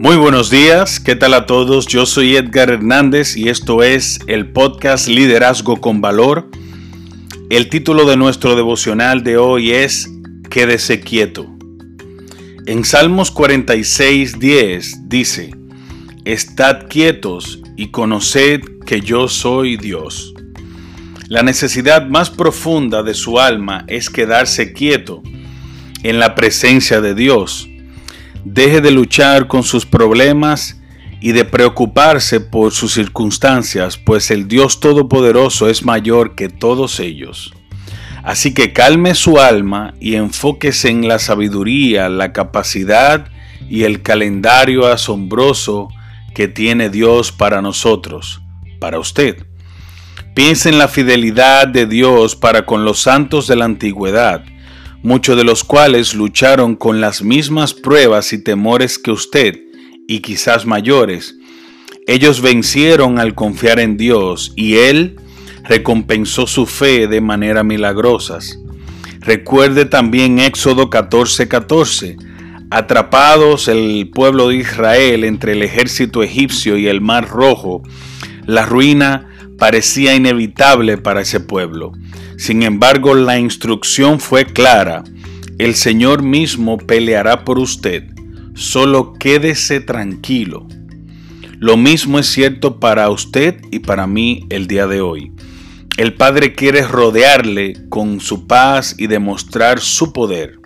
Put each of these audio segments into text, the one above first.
Muy buenos días, ¿qué tal a todos? Yo soy Edgar Hernández y esto es el podcast Liderazgo con Valor. El título de nuestro devocional de hoy es Quédese quieto. En Salmos 46, 10 dice, Estad quietos y conoced que yo soy Dios. La necesidad más profunda de su alma es quedarse quieto en la presencia de Dios Deje de luchar con sus problemas y de preocuparse por sus circunstancias, pues el Dios Todopoderoso es mayor que todos ellos. Así que calme su alma y enfóquese en la sabiduría, la capacidad y el calendario asombroso que tiene Dios para nosotros, para usted. Piense en la fidelidad de Dios para con los santos de la antigüedad muchos de los cuales lucharon con las mismas pruebas y temores que usted, y quizás mayores. Ellos vencieron al confiar en Dios y Él recompensó su fe de manera milagrosas. Recuerde también Éxodo 14:14. 14. Atrapados el pueblo de Israel entre el ejército egipcio y el mar rojo, la ruina parecía inevitable para ese pueblo. Sin embargo, la instrucción fue clara. El Señor mismo peleará por usted. Solo quédese tranquilo. Lo mismo es cierto para usted y para mí el día de hoy. El Padre quiere rodearle con su paz y demostrar su poder,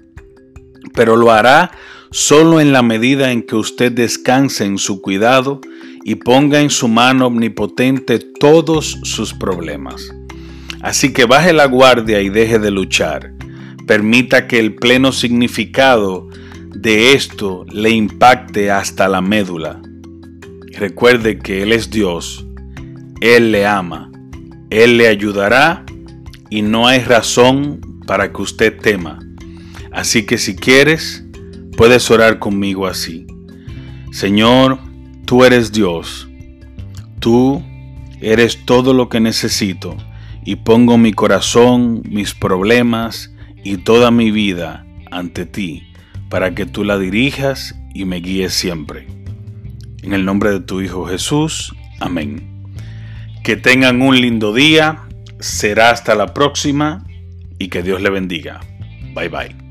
pero lo hará solo en la medida en que usted descanse en su cuidado y ponga en su mano omnipotente todos sus problemas. Así que baje la guardia y deje de luchar. Permita que el pleno significado de esto le impacte hasta la médula. Recuerde que Él es Dios, Él le ama, Él le ayudará y no hay razón para que usted tema. Así que si quieres, puedes orar conmigo así. Señor, tú eres Dios, tú eres todo lo que necesito y pongo mi corazón, mis problemas y toda mi vida ante ti para que tú la dirijas y me guíes siempre. En el nombre de tu Hijo Jesús, amén. Que tengan un lindo día, será hasta la próxima y que Dios le bendiga. Bye bye.